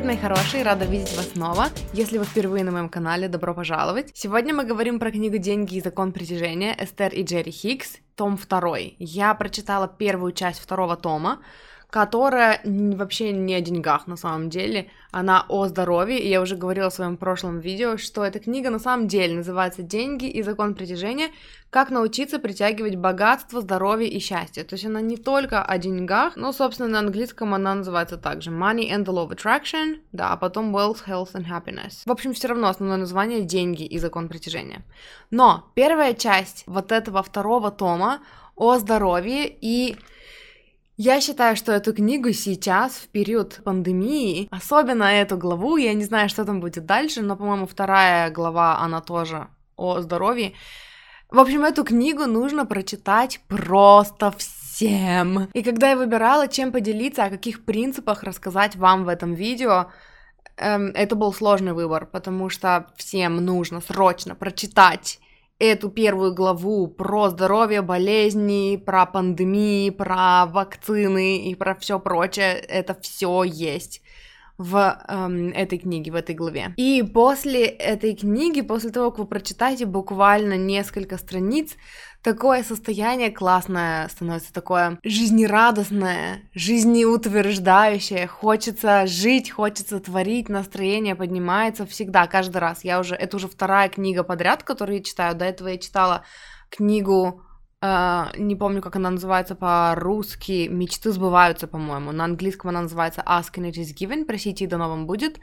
Привет, мои хорошие, рада видеть вас снова. Если вы впервые на моем канале, добро пожаловать. Сегодня мы говорим про книгу «Деньги и закон притяжения» Эстер и Джерри Хикс, том 2. Я прочитала первую часть второго тома, которая вообще не о деньгах на самом деле, она о здоровье, и я уже говорила в своем прошлом видео, что эта книга на самом деле называется «Деньги и закон притяжения. Как научиться притягивать богатство, здоровье и счастье». То есть она не только о деньгах, но, собственно, на английском она называется также «Money and the Law of Attraction», да, а потом «Wealth, Health and Happiness». В общем, все равно основное название «Деньги и закон притяжения». Но первая часть вот этого второго тома о здоровье и я считаю, что эту книгу сейчас, в период пандемии, особенно эту главу, я не знаю, что там будет дальше, но, по-моему, вторая глава, она тоже о здоровье. В общем, эту книгу нужно прочитать просто всем. И когда я выбирала, чем поделиться, о каких принципах рассказать вам в этом видео, эм, это был сложный выбор, потому что всем нужно срочно прочитать эту первую главу про здоровье, болезни, про пандемии, про вакцины и про все прочее, это все есть в эм, этой книге, в этой главе. И после этой книги, после того, как вы прочитаете буквально несколько страниц, такое состояние классное становится, такое жизнерадостное, жизнеутверждающее, хочется жить, хочется творить, настроение поднимается всегда, каждый раз. Я уже, это уже вторая книга подряд, которую я читаю, до этого я читала книгу Uh, не помню, как она называется по-русски, «Мечты сбываются», по-моему. На английском она называется «Asking it is given», «Просите, и дано вам будет».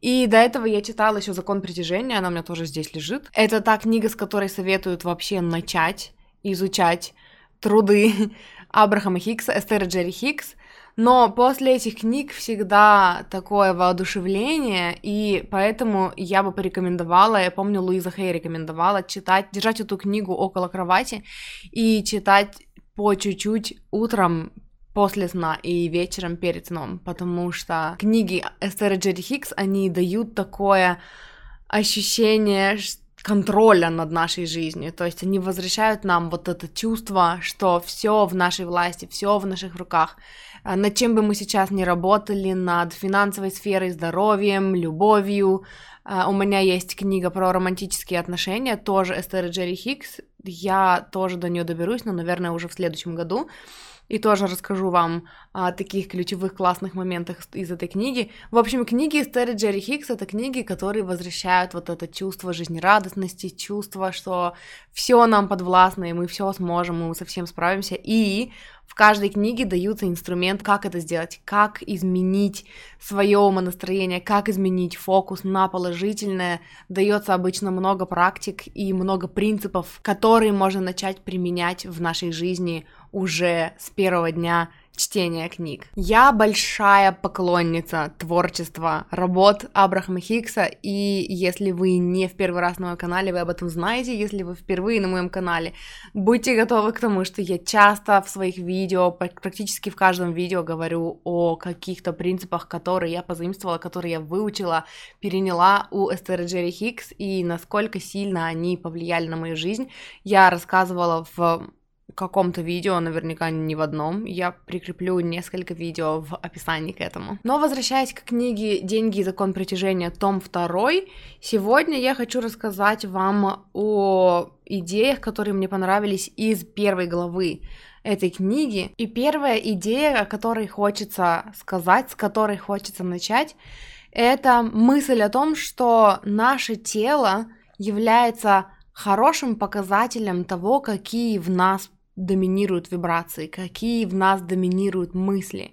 И до этого я читала еще «Закон притяжения», она у меня тоже здесь лежит. Это та книга, с которой советуют вообще начать изучать труды Абрахама Хиггса, Эстера Джерри Хиггс. Но после этих книг всегда такое воодушевление, и поэтому я бы порекомендовала, я помню, Луиза Хей рекомендовала читать, держать эту книгу около кровати и читать по чуть-чуть утром после сна и вечером перед сном, потому что книги Эстера Джерри Хикс, они дают такое ощущение, контроля над нашей жизнью. То есть они возвращают нам вот это чувство, что все в нашей власти, все в наших руках. А над чем бы мы сейчас ни работали, над финансовой сферой, здоровьем, любовью. А, у меня есть книга про романтические отношения, тоже Эстер Джерри Хикс. Я тоже до нее доберусь, но, наверное, уже в следующем году и тоже расскажу вам о таких ключевых классных моментах из этой книги. В общем, книги Эстери Джерри Хикс — это книги, которые возвращают вот это чувство жизнерадостности, чувство, что все нам подвластно, и мы все сможем, мы совсем справимся. И в каждой книге даются инструмент, как это сделать, как изменить свое умонастроение, как изменить фокус на положительное. Дается обычно много практик и много принципов, которые можно начать применять в нашей жизни уже с первого дня чтения книг. Я большая поклонница творчества работ Абрахама Хиггса, и если вы не в первый раз на моем канале, вы об этом знаете, если вы впервые на моем канале, будьте готовы к тому, что я часто в своих видео, практически в каждом видео говорю о каких-то принципах, которые я позаимствовала, которые я выучила, переняла у Эстера Джерри Хиггс, и насколько сильно они повлияли на мою жизнь. Я рассказывала в каком-то видео, наверняка не в одном. Я прикреплю несколько видео в описании к этому. Но возвращаясь к книге «Деньги и закон притяжения», том 2, сегодня я хочу рассказать вам о идеях, которые мне понравились из первой главы этой книги. И первая идея, о которой хочется сказать, с которой хочется начать, это мысль о том, что наше тело является хорошим показателем того, какие в нас доминируют вибрации, какие в нас доминируют мысли.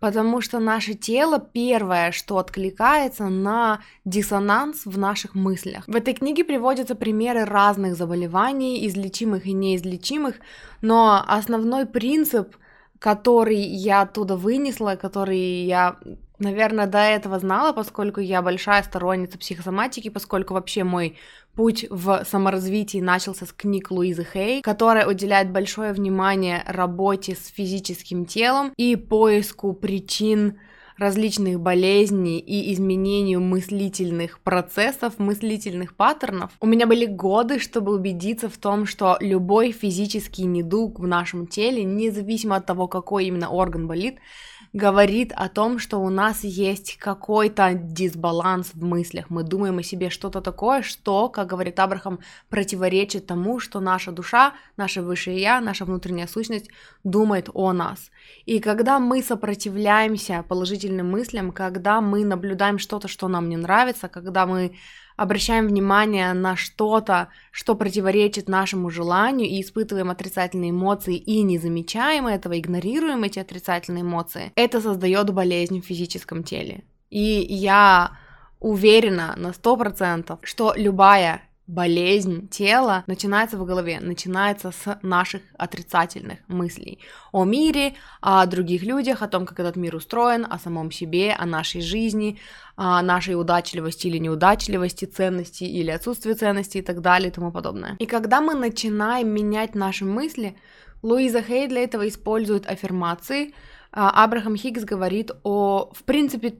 Потому что наше тело первое, что откликается на диссонанс в наших мыслях. В этой книге приводятся примеры разных заболеваний, излечимых и неизлечимых, но основной принцип, который я оттуда вынесла, который я наверное, до этого знала, поскольку я большая сторонница психосоматики, поскольку вообще мой путь в саморазвитии начался с книг Луизы Хей, которая уделяет большое внимание работе с физическим телом и поиску причин различных болезней и изменению мыслительных процессов, мыслительных паттернов. У меня были годы, чтобы убедиться в том, что любой физический недуг в нашем теле, независимо от того, какой именно орган болит, говорит о том, что у нас есть какой-то дисбаланс в мыслях. Мы думаем о себе что-то такое, что, как говорит Абрахам, противоречит тому, что наша душа, наше высшее я, наша внутренняя сущность думает о нас. И когда мы сопротивляемся положительным мыслям, когда мы наблюдаем что-то, что нам не нравится, когда мы обращаем внимание на что-то, что противоречит нашему желанию, и испытываем отрицательные эмоции, и не замечаем этого, игнорируем эти отрицательные эмоции, это создает болезнь в физическом теле. И я уверена на 100%, что любая болезнь тела начинается в голове, начинается с наших отрицательных мыслей о мире, о других людях, о том, как этот мир устроен, о самом себе, о нашей жизни, о нашей удачливости или неудачливости, ценности или отсутствии ценности и так далее и тому подобное. И когда мы начинаем менять наши мысли, Луиза Хей для этого использует аффирмации. А, Абрахам Хиггс говорит о, в принципе,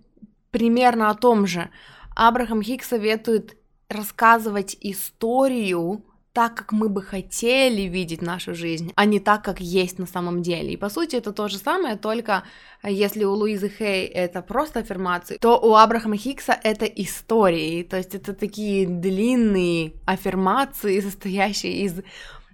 примерно о том же. Абрахам Хиггс советует рассказывать историю так, как мы бы хотели видеть нашу жизнь, а не так, как есть на самом деле. И по сути это то же самое, только если у Луизы Хей это просто аффирмации, то у Абрахама Хиггса это истории, то есть это такие длинные аффирмации, состоящие из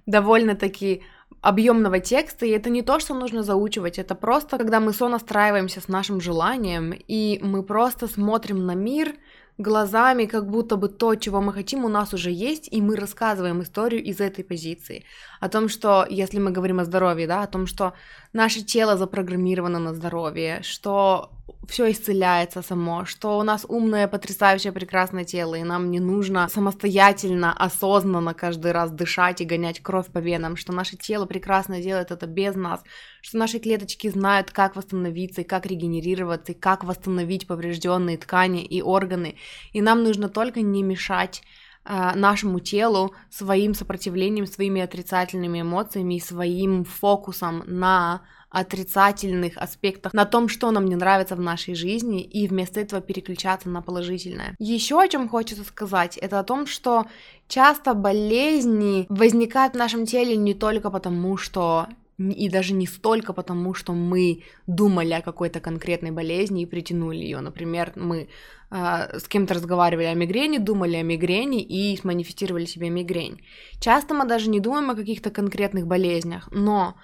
довольно-таки объемного текста, и это не то, что нужно заучивать, это просто, когда мы сонастраиваемся с нашим желанием, и мы просто смотрим на мир глазами, как будто бы то, чего мы хотим, у нас уже есть, и мы рассказываем историю из этой позиции. О том, что, если мы говорим о здоровье, да, о том, что наше тело запрограммировано на здоровье, что все исцеляется само, что у нас умное, потрясающее, прекрасное тело, и нам не нужно самостоятельно, осознанно каждый раз дышать и гонять кровь по венам, что наше тело прекрасно делает это без нас, что наши клеточки знают, как восстановиться и как регенерироваться, и как восстановить поврежденные ткани и органы, и нам нужно только не мешать а, нашему телу своим сопротивлением, своими отрицательными эмоциями и своим фокусом на отрицательных аспектах, на том, что нам не нравится в нашей жизни, и вместо этого переключаться на положительное. Еще о чем хочется сказать, это о том, что часто болезни возникают в нашем теле не только потому, что и даже не столько потому, что мы думали о какой-то конкретной болезни и притянули ее. Например, мы э, с кем-то разговаривали о мигрени, думали о мигрени и сманифестировали себе мигрень. Часто мы даже не думаем о каких-то конкретных болезнях, но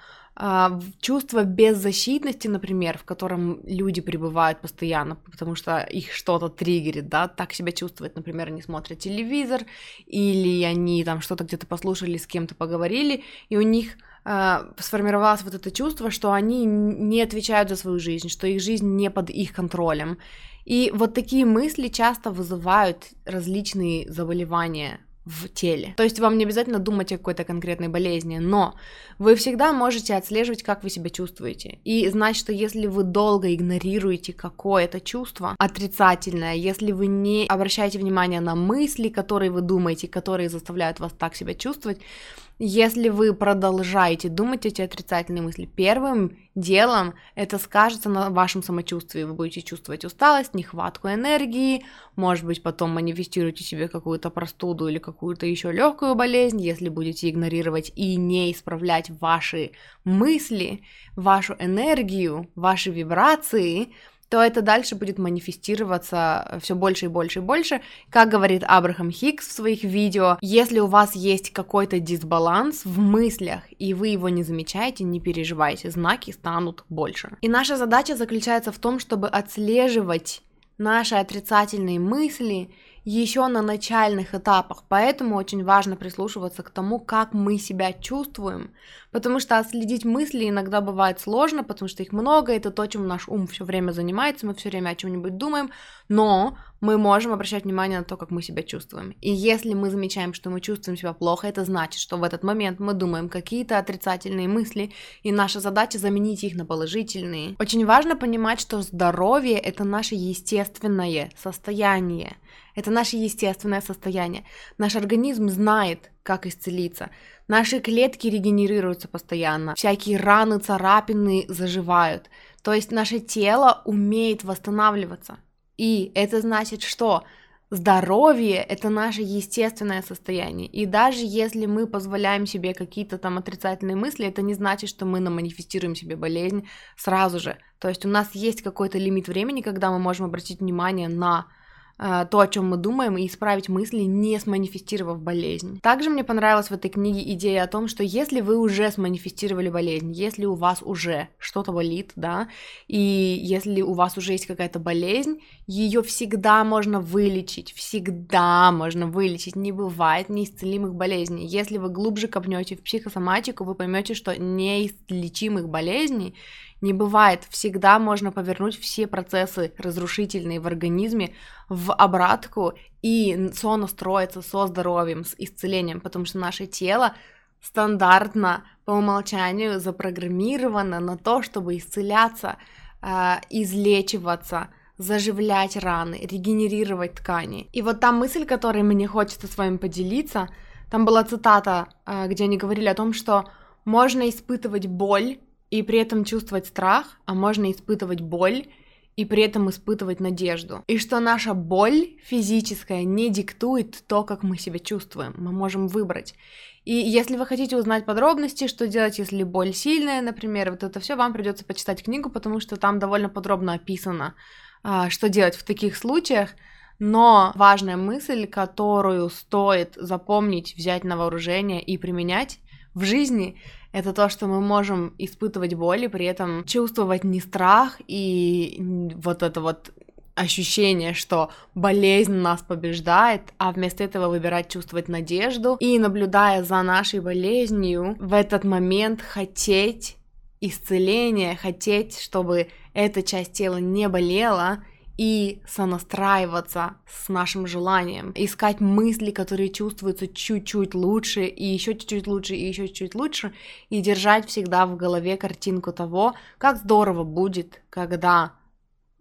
чувство беззащитности, например, в котором люди пребывают постоянно, потому что их что-то триггерит, да, так себя чувствуют, например, они смотрят телевизор, или они там что-то где-то послушали, с кем-то поговорили, и у них э, сформировалось вот это чувство, что они не отвечают за свою жизнь, что их жизнь не под их контролем. И вот такие мысли часто вызывают различные заболевания в теле. То есть вам не обязательно думать о какой-то конкретной болезни, но вы всегда можете отслеживать, как вы себя чувствуете. И знать, что если вы долго игнорируете какое-то чувство отрицательное, если вы не обращаете внимание на мысли, которые вы думаете, которые заставляют вас так себя чувствовать, если вы продолжаете думать эти отрицательные мысли, первым делом это скажется на вашем самочувствии. Вы будете чувствовать усталость, нехватку энергии, может быть, потом манифестируете себе какую-то простуду или какую-то еще легкую болезнь, если будете игнорировать и не исправлять ваши мысли, вашу энергию, ваши вибрации, то это дальше будет манифестироваться все больше и больше и больше. Как говорит Абрахам Хикс в своих видео, если у вас есть какой-то дисбаланс в мыслях, и вы его не замечаете, не переживайте, знаки станут больше. И наша задача заключается в том, чтобы отслеживать наши отрицательные мысли еще на начальных этапах, поэтому очень важно прислушиваться к тому, как мы себя чувствуем, потому что отследить мысли иногда бывает сложно, потому что их много, это то, чем наш ум все время занимается, мы все время о чем-нибудь думаем, но мы можем обращать внимание на то, как мы себя чувствуем. И если мы замечаем, что мы чувствуем себя плохо, это значит, что в этот момент мы думаем какие-то отрицательные мысли, и наша задача заменить их на положительные. Очень важно понимать, что здоровье это наше естественное состояние. Это наше естественное состояние. Наш организм знает, как исцелиться. Наши клетки регенерируются постоянно. Всякие раны, царапины заживают. То есть наше тело умеет восстанавливаться. И это значит, что здоровье — это наше естественное состояние. И даже если мы позволяем себе какие-то там отрицательные мысли, это не значит, что мы наманифестируем себе болезнь сразу же. То есть у нас есть какой-то лимит времени, когда мы можем обратить внимание на то, о чем мы думаем, и исправить мысли, не сманифестировав болезнь. Также мне понравилась в этой книге идея о том, что если вы уже сманифестировали болезнь, если у вас уже что-то болит, да, и если у вас уже есть какая-то болезнь, ее всегда можно вылечить, всегда можно вылечить, не бывает неисцелимых болезней. Если вы глубже копнете в психосоматику, вы поймете, что неизлечимых болезней не бывает. Всегда можно повернуть все процессы разрушительные в организме в обратку и сонастроиться со здоровьем, с исцелением, потому что наше тело стандартно по умолчанию запрограммировано на то, чтобы исцеляться, э, излечиваться, заживлять раны, регенерировать ткани. И вот та мысль, которой мне хочется с вами поделиться, там была цитата, э, где они говорили о том, что можно испытывать боль и при этом чувствовать страх, а можно испытывать боль и при этом испытывать надежду. И что наша боль физическая не диктует то, как мы себя чувствуем. Мы можем выбрать. И если вы хотите узнать подробности, что делать, если боль сильная, например, вот это все, вам придется почитать книгу, потому что там довольно подробно описано, а, что делать в таких случаях. Но важная мысль, которую стоит запомнить, взять на вооружение и применять в жизни, это то, что мы можем испытывать боль и при этом чувствовать не страх и вот это вот ощущение, что болезнь нас побеждает, а вместо этого выбирать чувствовать надежду и, наблюдая за нашей болезнью, в этот момент хотеть исцеления, хотеть, чтобы эта часть тела не болела, и сонастраиваться с нашим желанием, искать мысли, которые чувствуются чуть-чуть лучше, и еще чуть-чуть лучше, и еще чуть-чуть лучше, и держать всегда в голове картинку того, как здорово будет, когда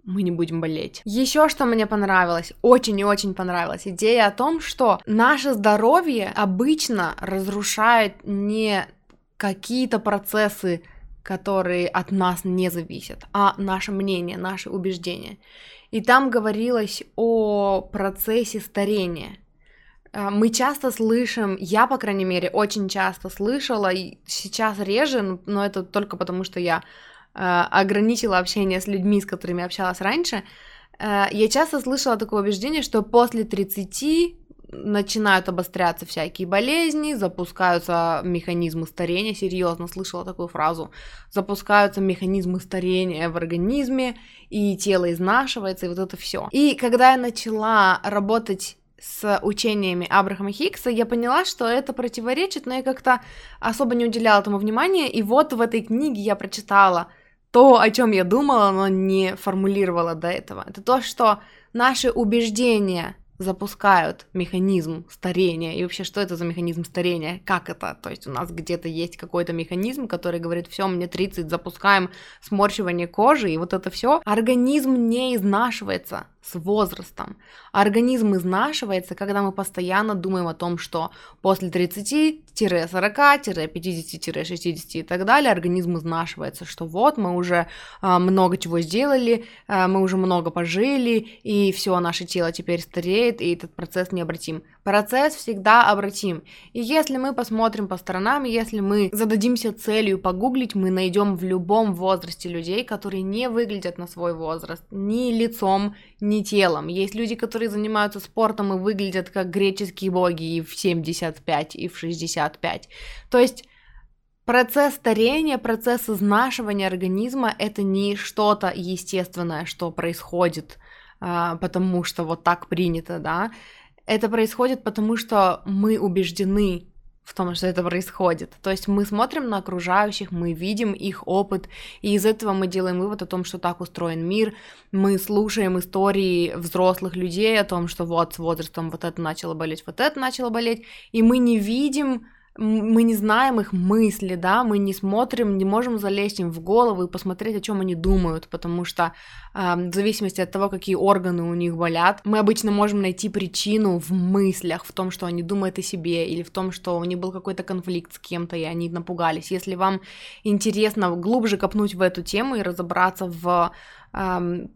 мы не будем болеть. Еще что мне понравилось, очень и очень понравилась идея о том, что наше здоровье обычно разрушает не какие-то процессы, которые от нас не зависят, а наше мнение, наши убеждения. И там говорилось о процессе старения. А, мы часто слышим, я, по крайней мере, очень часто слышала, и сейчас реже, но это только потому, что я э, ограничила общение с людьми, с которыми общалась раньше. Э, я часто слышала такое убеждение, что после 30 начинают обостряться всякие болезни, запускаются механизмы старения, серьезно слышала такую фразу, запускаются механизмы старения в организме, и тело изнашивается, и вот это все. И когда я начала работать с учениями Абрахама Хиггса, я поняла, что это противоречит, но я как-то особо не уделяла этому внимания, и вот в этой книге я прочитала то, о чем я думала, но не формулировала до этого. Это то, что наши убеждения запускают механизм старения. И вообще, что это за механизм старения? Как это? То есть у нас где-то есть какой-то механизм, который говорит, все, мне 30, запускаем сморщивание кожи, и вот это все. Организм не изнашивается с возрастом. Организм изнашивается, когда мы постоянно думаем о том, что после 30-40-50-60-60 и так далее организм изнашивается, что вот мы уже а, много чего сделали, а, мы уже много пожили, и все, наше тело теперь стареет, и этот процесс необратим. Процесс всегда обратим. И если мы посмотрим по сторонам, если мы зададимся целью погуглить, мы найдем в любом возрасте людей, которые не выглядят на свой возраст ни лицом, ни телом. Есть люди, которые занимаются спортом и выглядят как греческие боги и в 75, и в 65. То есть Процесс старения, процесс изнашивания организма — это не что-то естественное, что происходит, потому что вот так принято, да. Это происходит потому, что мы убеждены в том, что это происходит. То есть мы смотрим на окружающих, мы видим их опыт, и из этого мы делаем вывод о том, что так устроен мир. Мы слушаем истории взрослых людей о том, что вот с возрастом вот это начало болеть, вот это начало болеть, и мы не видим мы не знаем их мысли, да, мы не смотрим, не можем залезть им в голову и посмотреть, о чем они думают, потому что э, в зависимости от того, какие органы у них болят, мы обычно можем найти причину в мыслях, в том, что они думают о себе, или в том, что у них был какой-то конфликт с кем-то, и они напугались. Если вам интересно глубже копнуть в эту тему и разобраться в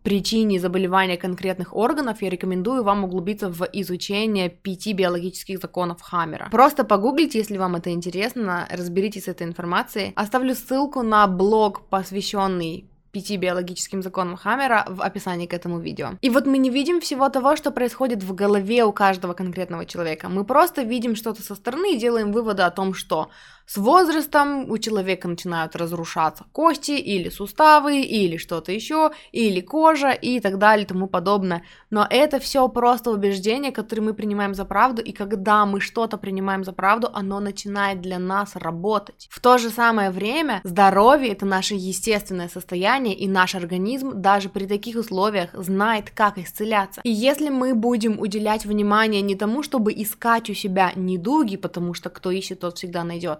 причине заболевания конкретных органов, я рекомендую вам углубиться в изучение пяти биологических законов Хаммера. Просто погуглите, если вам это интересно, разберитесь с этой информацией. Оставлю ссылку на блог, посвященный пяти биологическим законам Хаммера в описании к этому видео. И вот мы не видим всего того, что происходит в голове у каждого конкретного человека. Мы просто видим что-то со стороны и делаем выводы о том, что с возрастом у человека начинают разрушаться кости или суставы, или что-то еще, или кожа и так далее и тому подобное. Но это все просто убеждения, которые мы принимаем за правду, и когда мы что-то принимаем за правду, оно начинает для нас работать. В то же самое время здоровье это наше естественное состояние, и наш организм даже при таких условиях знает, как исцеляться. И если мы будем уделять внимание не тому, чтобы искать у себя недуги, потому что кто ищет, тот всегда найдет,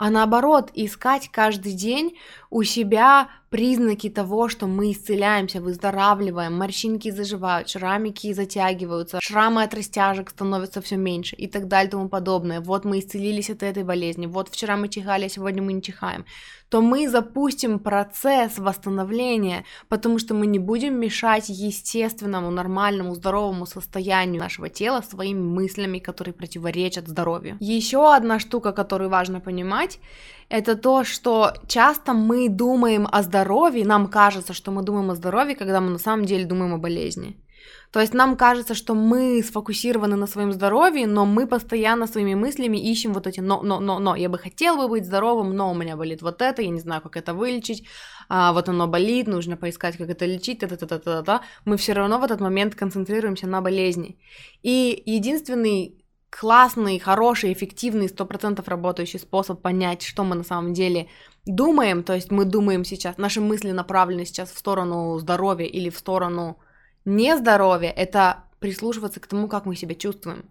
а наоборот искать каждый день у себя признаки того, что мы исцеляемся, выздоравливаем, морщинки заживают, шрамики затягиваются, шрамы от растяжек становятся все меньше и так далее и тому подобное. Вот мы исцелились от этой болезни, вот вчера мы чихали, а сегодня мы не чихаем. То мы запустим процесс восстановления, потому что мы не будем мешать естественному, нормальному, здоровому состоянию нашего тела своими мыслями, которые противоречат здоровью. Еще одна штука, которую важно понимать, это то, что часто мы думаем о здоровье, нам кажется, что мы думаем о здоровье, когда мы на самом деле думаем о болезни. То есть нам кажется, что мы сфокусированы на своем здоровье, но мы постоянно своими мыслями ищем вот эти но, но, но, но. Я бы хотел бы быть здоровым, но у меня болит вот это, я не знаю, как это вылечить, а, вот оно болит, нужно поискать, как это лечить, та-та-та-та-та. Мы все равно в этот момент концентрируемся на болезни. И единственный классный, хороший, эффективный, сто процентов работающий способ понять, что мы на самом деле думаем, то есть мы думаем сейчас, наши мысли направлены сейчас в сторону здоровья или в сторону нездоровья, это прислушиваться к тому, как мы себя чувствуем.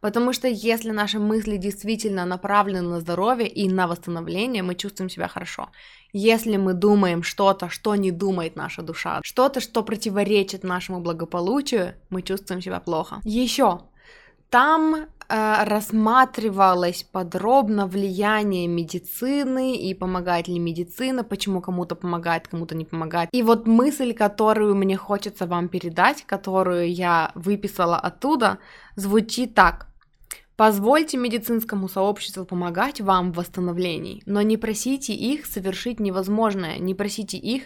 Потому что если наши мысли действительно направлены на здоровье и на восстановление, мы чувствуем себя хорошо. Если мы думаем что-то, что не думает наша душа, что-то, что противоречит нашему благополучию, мы чувствуем себя плохо. Еще там Э, рассматривалось подробно влияние медицины и помогает ли медицина, почему кому-то помогает, кому-то не помогает. И вот мысль, которую мне хочется вам передать, которую я выписала оттуда, звучит так. Позвольте медицинскому сообществу помогать вам в восстановлении, но не просите их совершить невозможное, не просите их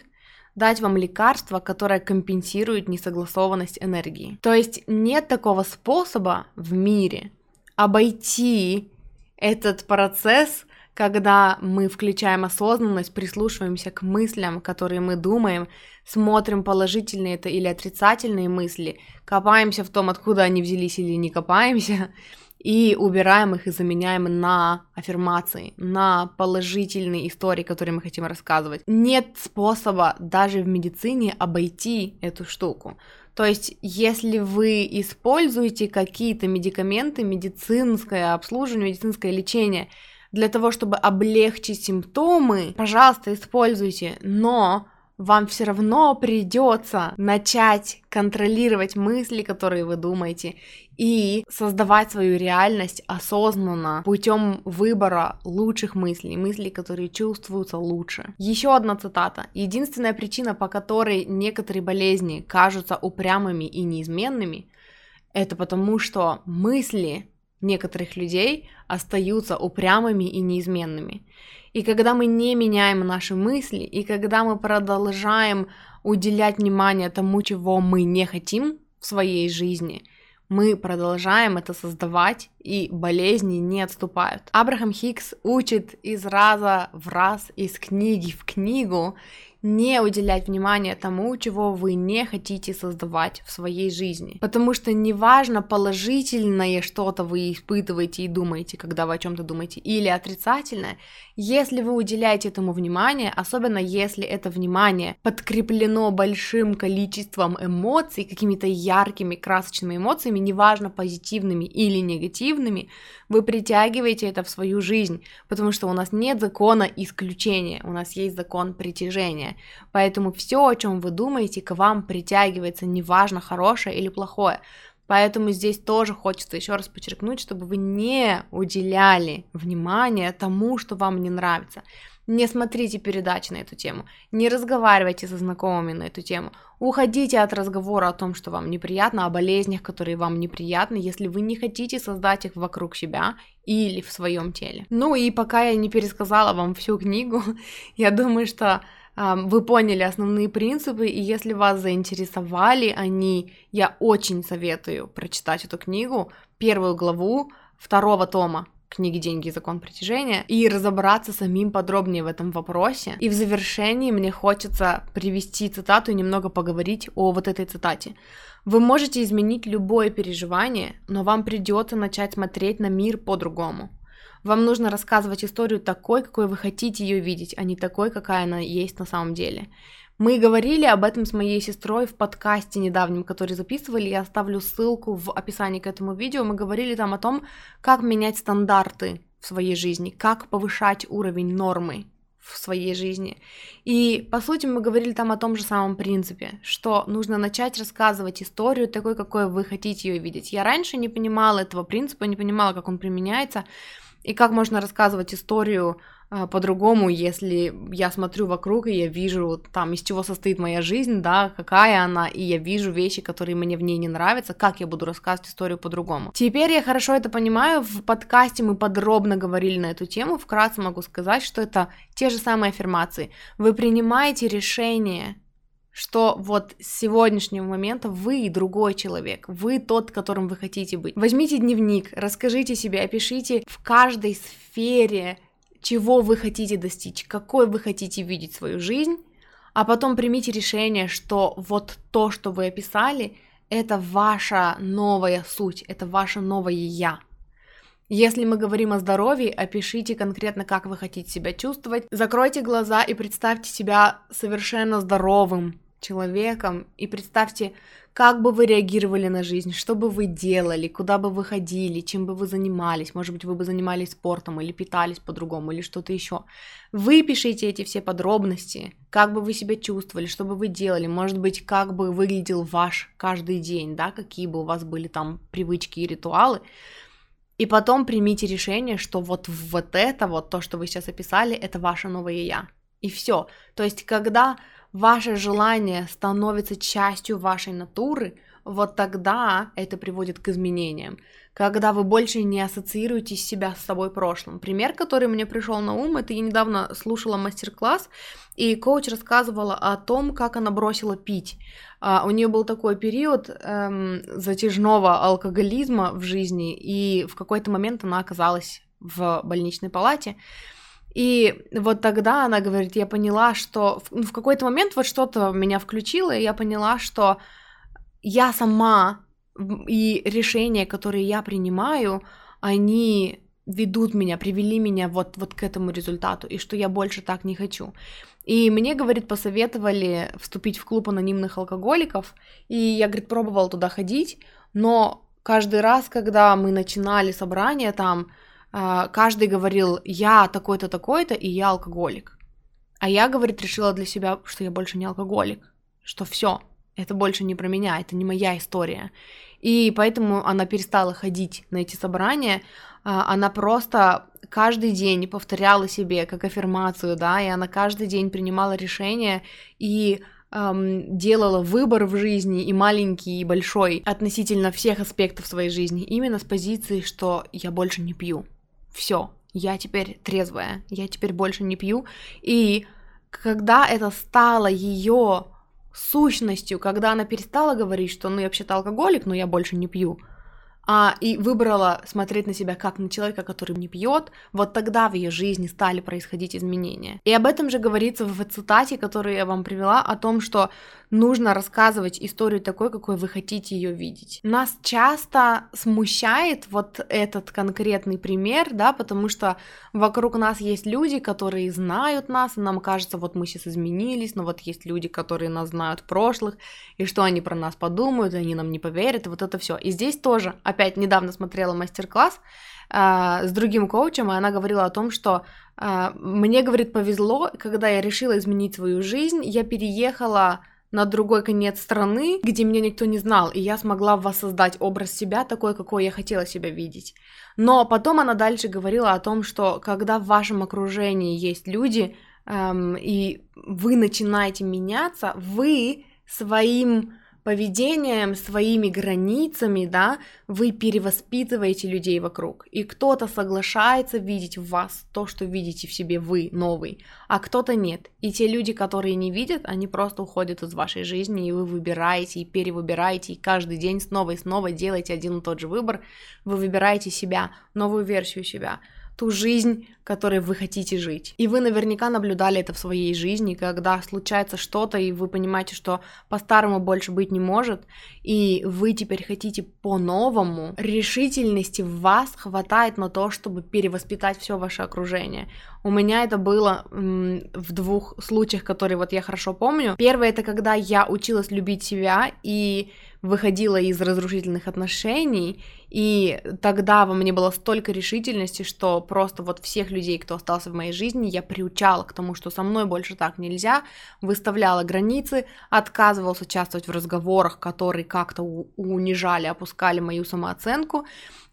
дать вам лекарство, которое компенсирует несогласованность энергии. То есть нет такого способа в мире, обойти этот процесс, когда мы включаем осознанность, прислушиваемся к мыслям, которые мы думаем, смотрим положительные это или отрицательные мысли, копаемся в том, откуда они взялись или не копаемся, и убираем их и заменяем на аффирмации, на положительные истории, которые мы хотим рассказывать. Нет способа даже в медицине обойти эту штуку. То есть, если вы используете какие-то медикаменты, медицинское обслуживание, медицинское лечение для того, чтобы облегчить симптомы, пожалуйста, используйте, но вам все равно придется начать контролировать мысли, которые вы думаете, и создавать свою реальность осознанно путем выбора лучших мыслей, мыслей, которые чувствуются лучше. Еще одна цитата. Единственная причина, по которой некоторые болезни кажутся упрямыми и неизменными, это потому, что мысли некоторых людей остаются упрямыми и неизменными. И когда мы не меняем наши мысли, и когда мы продолжаем уделять внимание тому, чего мы не хотим в своей жизни – мы продолжаем это создавать и болезни не отступают. Абрахам Хикс учит из раза в раз, из книги в книгу, не уделять внимания тому, чего вы не хотите создавать в своей жизни. Потому что неважно, положительное что-то вы испытываете и думаете, когда вы о чем-то думаете, или отрицательное, если вы уделяете этому внимание, особенно если это внимание подкреплено большим количеством эмоций, какими-то яркими, красочными эмоциями, неважно, позитивными или негативными, вы притягиваете это в свою жизнь, потому что у нас нет закона исключения, у нас есть закон притяжения. Поэтому все, о чем вы думаете, к вам притягивается, неважно, хорошее или плохое. Поэтому здесь тоже хочется еще раз подчеркнуть, чтобы вы не уделяли внимания тому, что вам не нравится. Не смотрите передачи на эту тему, не разговаривайте со знакомыми на эту тему, уходите от разговора о том, что вам неприятно, о болезнях, которые вам неприятны, если вы не хотите создать их вокруг себя или в своем теле. Ну и пока я не пересказала вам всю книгу, я думаю, что вы поняли основные принципы, и если вас заинтересовали они, я очень советую прочитать эту книгу, первую главу второго тома книги «Деньги и закон притяжения» и разобраться самим подробнее в этом вопросе. И в завершении мне хочется привести цитату и немного поговорить о вот этой цитате. Вы можете изменить любое переживание, но вам придется начать смотреть на мир по-другому. Вам нужно рассказывать историю такой, какой вы хотите ее видеть, а не такой, какая она есть на самом деле. Мы говорили об этом с моей сестрой в подкасте недавнем, который записывали. Я оставлю ссылку в описании к этому видео. Мы говорили там о том, как менять стандарты в своей жизни, как повышать уровень нормы в своей жизни. И, по сути, мы говорили там о том же самом принципе, что нужно начать рассказывать историю такой, какой вы хотите ее видеть. Я раньше не понимала этого принципа, не понимала, как он применяется, и как можно рассказывать историю а, по-другому, если я смотрю вокруг и я вижу там, из чего состоит моя жизнь, да, какая она, и я вижу вещи, которые мне в ней не нравятся, как я буду рассказывать историю по-другому. Теперь я хорошо это понимаю, в подкасте мы подробно говорили на эту тему, вкратце могу сказать, что это те же самые аффирмации. Вы принимаете решение что вот с сегодняшнего момента вы другой человек, вы тот, которым вы хотите быть. Возьмите дневник, расскажите себе, опишите в каждой сфере, чего вы хотите достичь, какой вы хотите видеть свою жизнь, а потом примите решение, что вот то, что вы описали, это ваша новая суть, это ваше новое я. Если мы говорим о здоровье, опишите конкретно, как вы хотите себя чувствовать. Закройте глаза и представьте себя совершенно здоровым человеком. И представьте, как бы вы реагировали на жизнь, что бы вы делали, куда бы вы ходили, чем бы вы занимались. Может быть, вы бы занимались спортом или питались по-другому, или что-то еще. Выпишите эти все подробности, как бы вы себя чувствовали, что бы вы делали. Может быть, как бы выглядел ваш каждый день, да, какие бы у вас были там привычки и ритуалы. И потом примите решение, что вот, вот это, вот то, что вы сейчас описали, это ваше новое я. И все. То есть, когда ваше желание становится частью вашей натуры, вот тогда это приводит к изменениям. Когда вы больше не ассоциируете себя с собой прошлым. Пример, который мне пришел на ум, это я недавно слушала мастер-класс, и коуч рассказывала о том, как она бросила пить. А, у нее был такой период эм, затяжного алкоголизма в жизни, и в какой-то момент она оказалась в больничной палате. И вот тогда она говорит, я поняла, что в, ну, в какой-то момент вот что-то меня включило, и я поняла, что я сама и решения, которые я принимаю, они ведут меня, привели меня вот, вот к этому результату, и что я больше так не хочу. И мне, говорит, посоветовали вступить в клуб анонимных алкоголиков, и я, говорит, пробовала туда ходить, но каждый раз, когда мы начинали собрание там, каждый говорил, я такой-то, такой-то, и я алкоголик. А я, говорит, решила для себя, что я больше не алкоголик, что все, это больше не про меня, это не моя история. И поэтому она перестала ходить на эти собрания, а, она просто каждый день повторяла себе как аффирмацию, да, и она каждый день принимала решения и эм, делала выбор в жизни и маленький, и большой относительно всех аспектов своей жизни, именно с позиции, что я больше не пью все, я теперь трезвая, я теперь больше не пью. И когда это стало ее сущностью, когда она перестала говорить, что ну я вообще-то алкоголик, но я больше не пью, а, и выбрала смотреть на себя как на человека, который не пьет, вот тогда в ее жизни стали происходить изменения. И об этом же говорится в цитате, которую я вам привела, о том, что нужно рассказывать историю такой, какой вы хотите ее видеть. Нас часто смущает вот этот конкретный пример, да, потому что вокруг нас есть люди, которые знают нас, и нам кажется, вот мы сейчас изменились, но вот есть люди, которые нас знают прошлых, и что они про нас подумают, и они нам не поверят, и вот это все. И здесь тоже, опять недавно смотрела мастер-класс, Uh, с другим коучем, и она говорила о том, что uh, мне, говорит, повезло, когда я решила изменить свою жизнь, я переехала на другой конец страны, где меня никто не знал, и я смогла воссоздать образ себя такой, какой я хотела себя видеть. Но потом она дальше говорила о том, что когда в вашем окружении есть люди, эм, и вы начинаете меняться, вы своим поведением, своими границами, да, вы перевоспитываете людей вокруг. И кто-то соглашается видеть в вас то, что видите в себе вы, новый, а кто-то нет. И те люди, которые не видят, они просто уходят из вашей жизни, и вы выбираете, и перевыбираете, и каждый день снова и снова делаете один и тот же выбор. Вы выбираете себя, новую версию себя ту жизнь, которой вы хотите жить. И вы наверняка наблюдали это в своей жизни, когда случается что-то, и вы понимаете, что по-старому больше быть не может, и вы теперь хотите по-новому. Решительности в вас хватает на то, чтобы перевоспитать все ваше окружение. У меня это было в двух случаях, которые вот я хорошо помню. Первое это когда я училась любить себя и выходила из разрушительных отношений, и тогда во мне было столько решительности, что просто вот всех людей, кто остался в моей жизни, я приучала к тому, что со мной больше так нельзя, выставляла границы, отказывалась участвовать в разговорах, которые как-то унижали, опускали мою самооценку.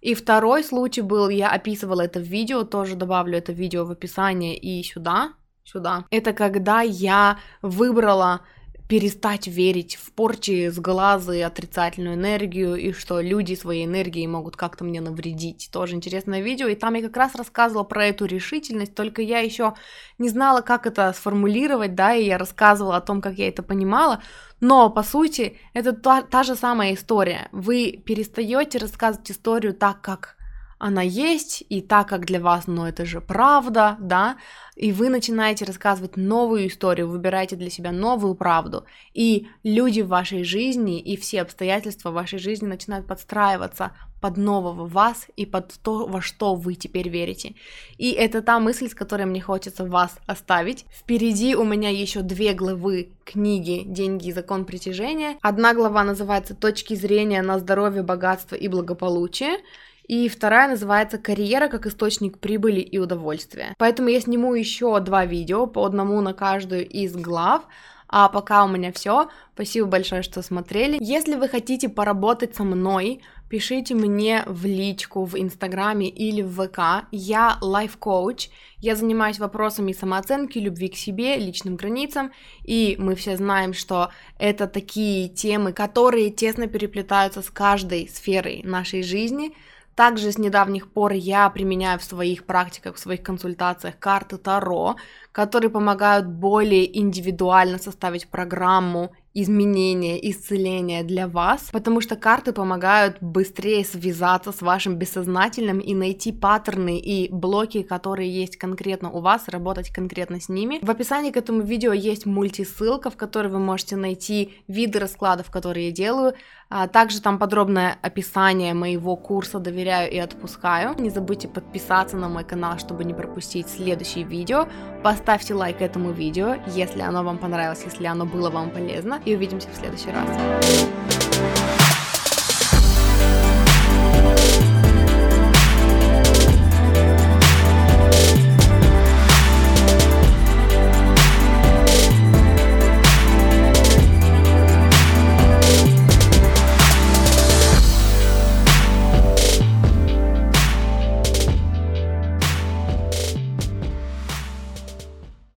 И второй случай был, я описывала это в видео, тоже добавлю это видео в описание и сюда, сюда. Это когда я выбрала перестать верить в порчи с глаза и отрицательную энергию, и что люди своей энергией могут как-то мне навредить. Тоже интересное видео, и там я как раз рассказывала про эту решительность, только я еще не знала, как это сформулировать, да, и я рассказывала о том, как я это понимала, но, по сути, это та, та же самая история. Вы перестаете рассказывать историю так, как она есть, и так как для вас, но это же правда, да, и вы начинаете рассказывать новую историю, выбираете для себя новую правду, и люди в вашей жизни и все обстоятельства в вашей жизни начинают подстраиваться под нового вас и под то, во что вы теперь верите. И это та мысль, с которой мне хочется вас оставить. Впереди у меня еще две главы книги «Деньги и закон притяжения». Одна глава называется «Точки зрения на здоровье, богатство и благополучие», и вторая называется «Карьера как источник прибыли и удовольствия». Поэтому я сниму еще два видео, по одному на каждую из глав, а пока у меня все. Спасибо большое, что смотрели. Если вы хотите поработать со мной, пишите мне в личку в Инстаграме или в ВК. Я лайф-коуч. Я занимаюсь вопросами самооценки, любви к себе, личным границам. И мы все знаем, что это такие темы, которые тесно переплетаются с каждой сферой нашей жизни – также с недавних пор я применяю в своих практиках, в своих консультациях карты Таро, которые помогают более индивидуально составить программу изменения, исцеления для вас, потому что карты помогают быстрее связаться с вашим бессознательным и найти паттерны и блоки, которые есть конкретно у вас, работать конкретно с ними. В описании к этому видео есть мультисылка, в которой вы можете найти виды раскладов, которые я делаю, также там подробное описание моего курса «Доверяю и отпускаю». Не забудьте подписаться на мой канал, чтобы не пропустить следующие видео. Поставьте лайк этому видео, если оно вам понравилось, если оно было вам полезно и увидимся в следующий раз.